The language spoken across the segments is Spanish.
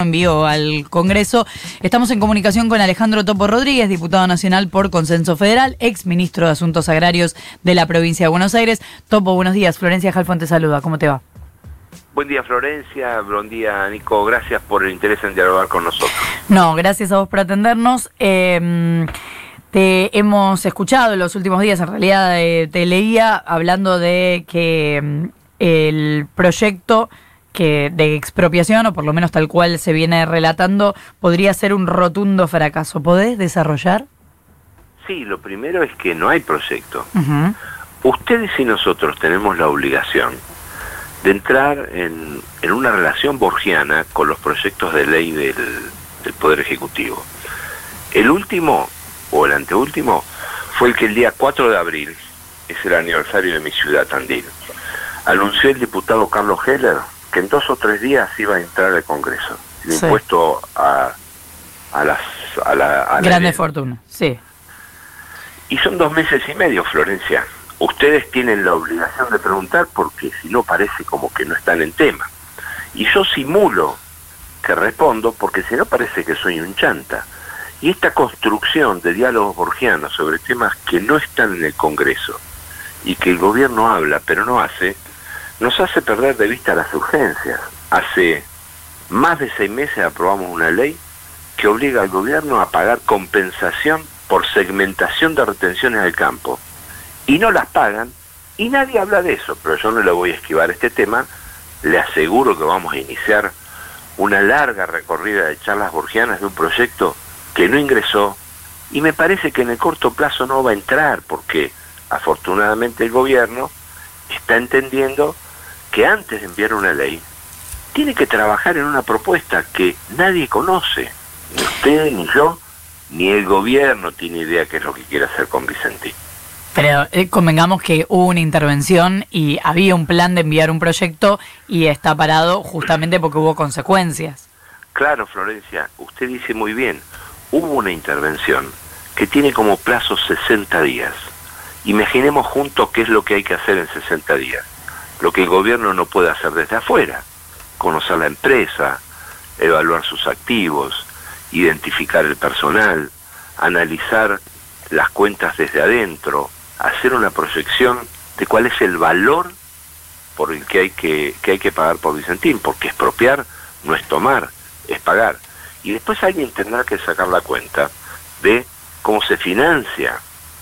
envío al Congreso. Estamos en comunicación con Alejandro Topo Rodríguez, diputado nacional por Consenso Federal, ex ministro de Asuntos Agrarios de la provincia de Buenos Aires. Topo, buenos días. Florencia Jalfón te saluda. ¿Cómo te va? Buen día Florencia, buen día Nico, gracias por el interés en dialogar con nosotros. No, gracias a vos por atendernos. Eh, te hemos escuchado en los últimos días, en realidad eh, te leía hablando de que mm, el proyecto que de expropiación, o por lo menos tal cual se viene relatando, podría ser un rotundo fracaso. ¿Podés desarrollar? Sí, lo primero es que no hay proyecto. Ustedes y nosotros tenemos la obligación de entrar en, en, una relación borgiana con los proyectos de ley del, del Poder Ejecutivo. El último, o el anteúltimo, fue el que el día 4 de abril, es el aniversario de mi ciudad, Tandil, anunció el diputado Carlos Heller que en dos o tres días iba a entrar al Congreso, el sí. impuesto a, a las... A la, a Grande fortuna, sí. Y son dos meses y medio, Florencia. Ustedes tienen la obligación de preguntar porque si no parece como que no están en tema. Y yo simulo que respondo porque si no parece que soy un chanta. Y esta construcción de diálogos borgianos sobre temas que no están en el Congreso y que el gobierno habla pero no hace, nos hace perder de vista las urgencias. Hace más de seis meses aprobamos una ley que obliga al gobierno a pagar compensación por segmentación de retenciones del campo. Y no las pagan, y nadie habla de eso, pero yo no le voy a esquivar este tema. Le aseguro que vamos a iniciar una larga recorrida de charlas borgianas de un proyecto que no ingresó, y me parece que en el corto plazo no va a entrar, porque afortunadamente el gobierno está entendiendo que antes de enviar una ley, tiene que trabajar en una propuesta que nadie conoce, ni usted, ni yo, ni el gobierno tiene idea qué es lo que quiere hacer con Vicentín. Pero eh, convengamos que hubo una intervención y había un plan de enviar un proyecto y está parado justamente porque hubo consecuencias. Claro, Florencia, usted dice muy bien, hubo una intervención que tiene como plazo 60 días. Imaginemos juntos qué es lo que hay que hacer en 60 días lo que el gobierno no puede hacer desde afuera, conocer la empresa, evaluar sus activos, identificar el personal, analizar las cuentas desde adentro, hacer una proyección de cuál es el valor por el que hay que, que hay que pagar por Vicentín, porque expropiar no es tomar, es pagar. Y después alguien tendrá que sacar la cuenta de cómo se financia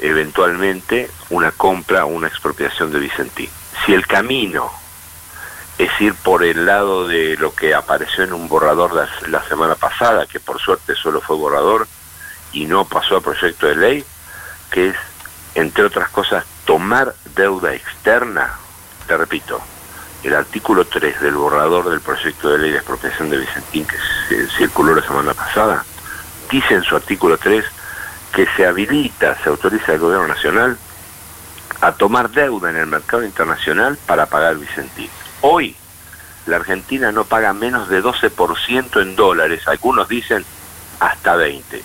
eventualmente una compra o una expropiación de Vicentín si el camino es ir por el lado de lo que apareció en un borrador la, semana pasada, que por suerte solo fue borrador y no pasó a proyecto de ley, que es, entre otras cosas, tomar deuda externa, te repito, el artículo 3 del borrador del proyecto de ley de expropiación de Vicentín que se circuló la semana pasada, dice en su artículo 3 que se habilita, se autoriza al gobierno nacional a tomar deuda en el mercado internacional para pagar Vicentín. Hoy la Argentina no paga menos de 12% en dólares, algunos dicen hasta 20.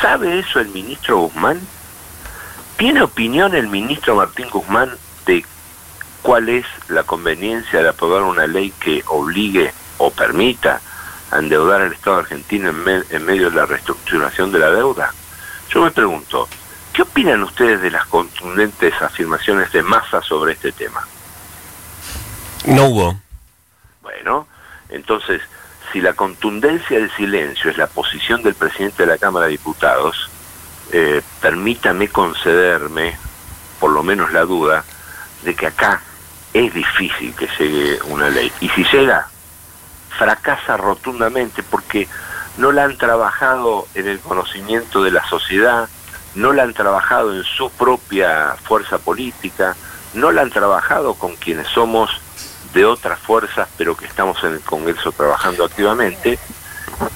¿Sabe eso el ministro Guzmán? ¿Tiene opinión el ministro Martín Guzmán de cuál es la conveniencia de aprobar una ley que obligue o permita endeudar al Estado argentino en, me en medio de la reestructuración de la deuda? Yo me pregunto, ¿Qué opinan ustedes de las contundentes afirmaciones de Massa sobre este tema? No hubo. Bueno, entonces, si la contundencia del silencio es la posición del presidente de la Cámara de Diputados, eh, permítame concederme, por lo menos la duda, de que acá es difícil que llegue una ley. Y si llega, fracasa rotundamente porque no la han trabajado en el conocimiento de la sociedad, no la han trabajado en su propia fuerza política, no la han trabajado con quienes somos de otras fuerzas, pero que estamos en el Congreso trabajando activamente,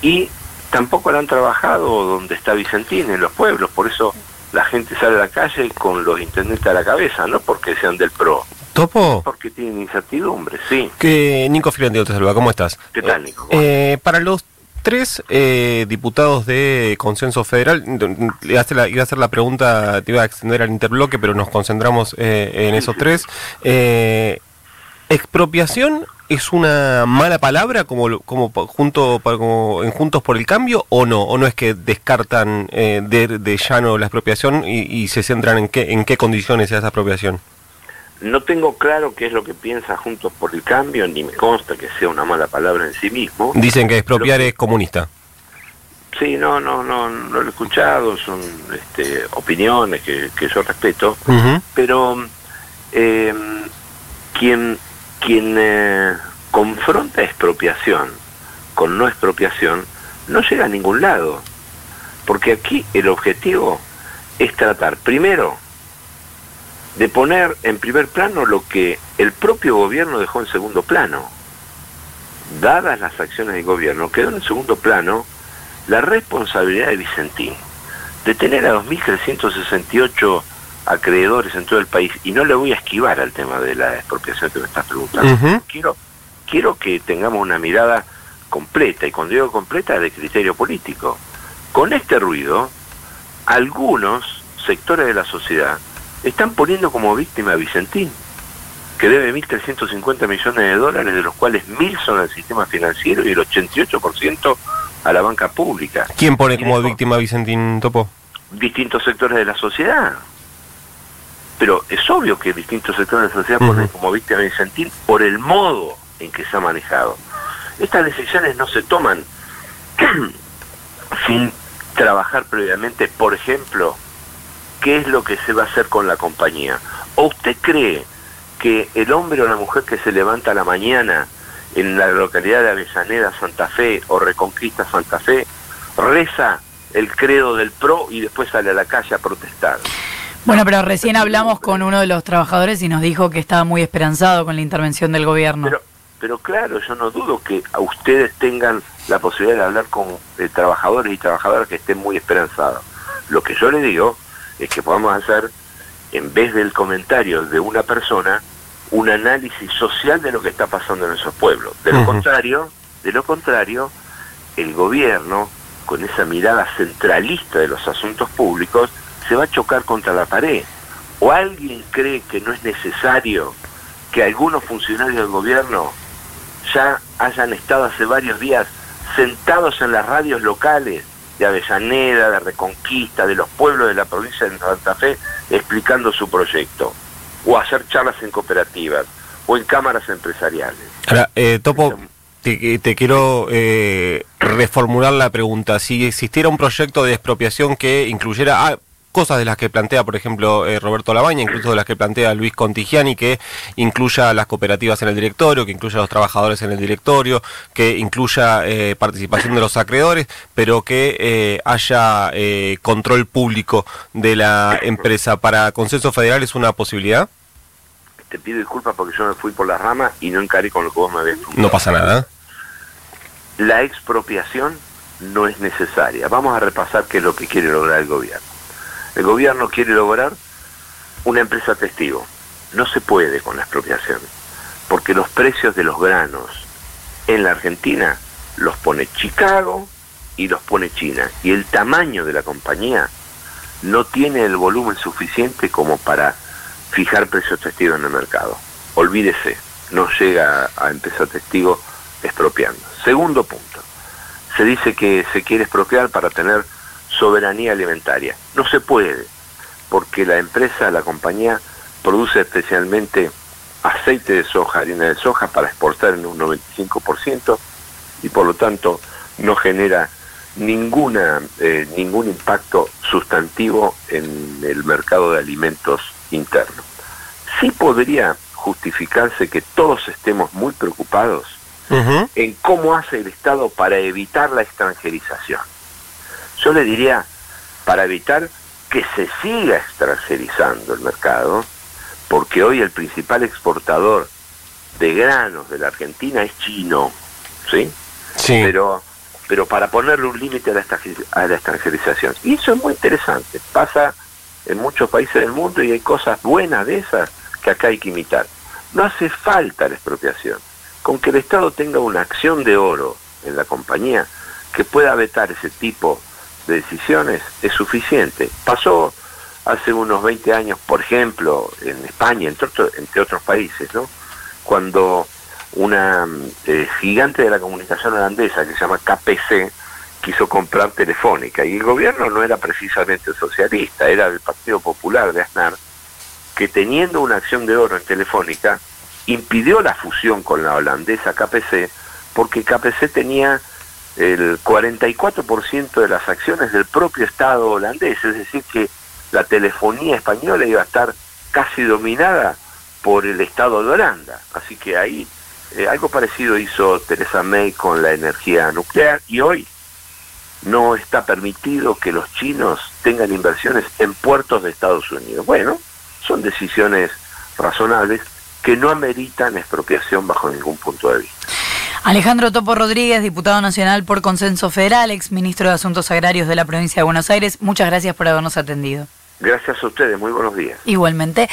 y tampoco la han trabajado donde está Vicentín, en los pueblos, por eso la gente sale a la calle con los intendentes a la cabeza, no porque sean del PRO. ¿Topo? Porque tienen incertidumbre, sí. Que Nico Filante te saluda, ¿cómo estás? ¿Qué tal, Nico? Eh, para los tres eh, diputados de Consenso Federal. Iba a, hacer la, iba a hacer la pregunta, te iba a extender al interbloque, pero nos concentramos eh, en esos tres. Eh, ¿Expropiación es una mala palabra como, como junto como en Juntos por el Cambio o no? ¿O no es que descartan eh, de, de, llano la expropiación y, y, se centran en qué, en qué condiciones se hace expropiación? No tengo claro qué es lo que piensa Juntos por el Cambio, ni me consta que sea una mala palabra en sí mismo. Dicen que expropiar es comunista. Sí, no, no, no, no lo he escuchado, son este, opiniones que, que yo respeto, Uh -huh. pero eh, quien, quien eh, confronta expropiación con no expropiación no llega a ningún lado, porque aquí el objetivo es tratar primero de poner en primer plano lo que el propio gobierno dejó en segundo plano. Dadas las acciones del gobierno, quedó en segundo plano la responsabilidad de Vicentín de tener a 2.368 acreedores en todo el país, y no le voy a esquivar al tema de la expropiación que me estás preguntando. Uh -huh. quiero, quiero que tengamos una mirada completa, y cuando digo completa, de criterio político. Con este ruido, algunos sectores de la sociedad están poniendo como víctima a Vicentín, que debe 1.350 millones de dólares, de los cuales 1.000 son al sistema financiero y el 88% a la banca pública. ¿Quién pone como víctima a Vicentín Topo? Distintos sectores de la sociedad. Pero es obvio que distintos sectores de la sociedad ponen como víctima a Vicentín por el modo en que se ha manejado. Estas decisiones no se toman sin trabajar previamente, por ejemplo, qué es lo que se va a hacer con la compañía. ¿O usted cree que el hombre o la mujer que se levanta a la mañana en la localidad de Avellaneda, Santa Fe o Reconquista, Santa Fe, reza el credo del PRO y después sale a la calle a protestar? Bueno, pero recién hablamos con uno de los trabajadores y nos dijo que estaba muy esperanzado con la intervención del gobierno. Pero, pero claro, yo no dudo que a ustedes tengan la posibilidad de hablar con eh, trabajadores y trabajadoras que estén muy esperanzados. Lo que yo le digo es que podamos hacer, en vez del comentario de una persona, un análisis social de lo que está pasando en esos pueblos. De lo contrario, de lo contrario, el gobierno, con esa mirada centralista de los asuntos públicos, se va a chocar contra la pared. ¿O alguien cree que no es necesario que algunos funcionarios del gobierno ya hayan estado hace varios días sentados en las radios locales de Avellaneda, de Reconquista, de los pueblos de la provincia de Santa Fe, explicando su proyecto? O hacer charlas en cooperativas, o en cámaras empresariales. Ahora, eh, Topo, te, te quiero eh, reformular la pregunta. Si existiera un proyecto de expropiación que incluyera ah, cosas de las que plantea, por ejemplo, eh, Roberto Labaña, incluso de las que plantea Luis Contigiani, que incluya las cooperativas en el directorio, que incluya a los trabajadores en el directorio, que incluya eh, participación de los acreedores, pero que eh, haya control público de la empresa. ¿Para Consenso Federal es una posibilidad? Te pido disculpas porque yo me fui por la rama y no encaré con lo que vos me habías preguntado. No pasa nada. la expropiación no es necesaria. Vamos a repasar qué es lo que quiere lograr el gobierno. El gobierno quiere lograr una empresa testigo. No se puede con la expropiación, porque los precios de los granos en la Argentina los pone Chicago y los pone China. Y el tamaño de la compañía no tiene el volumen suficiente como para fijar precios testigos en el mercado. Olvídese, no llega a empezar testigo expropiando. Segundo punto, se dice que se quiere expropiar para tener soberanía alimentaria. No se puede, porque la empresa, la compañía, produce especialmente aceite de soja, harina de soja para exportar en un 95% y por lo tanto no genera ninguna eh, ningún impacto sustantivo en el mercado de alimentos interno. Sí podría justificarse que todos estemos muy preocupados en cómo hace el Estado para evitar la extranjerización. Yo le diría, para evitar que se siga extranjerizando el mercado, porque hoy el principal exportador de granos de la Argentina es chino, ¿sí? Sí. Pero, pero para ponerle un límite a, la a la extranjerización. Y eso es muy interesante, pasa en muchos países del mundo y hay cosas buenas de esas que acá hay que imitar. No hace falta la expropiación. Con que el Estado tenga una acción de oro en la compañía que pueda vetar ese tipo de decisiones es suficiente. Pasó hace unos 20 años, por ejemplo, en España, entre, entre otros países, ¿no? cuando una eh, gigante de la comunicación holandesa que se llama KPC quiso comprar Telefónica y el gobierno no era precisamente socialista, era del Partido Popular de Aznar, que teniendo una acción de oro en Telefónica impidió la fusión con la holandesa KPC porque KPC tenía el 44% de las acciones del propio Estado holandés, es decir, que la telefonía española iba a estar casi dominada por el Estado de Holanda. Así que ahí eh, algo parecido hizo Teresa May con la energía nuclear y hoy no está permitido que los chinos tengan inversiones en puertos de Estados Unidos. Bueno, son decisiones razonables que no ameritan expropiación bajo ningún punto de vista. Alejandro Topo Rodríguez, diputado nacional por Consenso Federal, ex ministro de Asuntos Agrarios de la provincia de Buenos Aires, muchas gracias por habernos atendido. Gracias a ustedes, muy buenos días. Igualmente.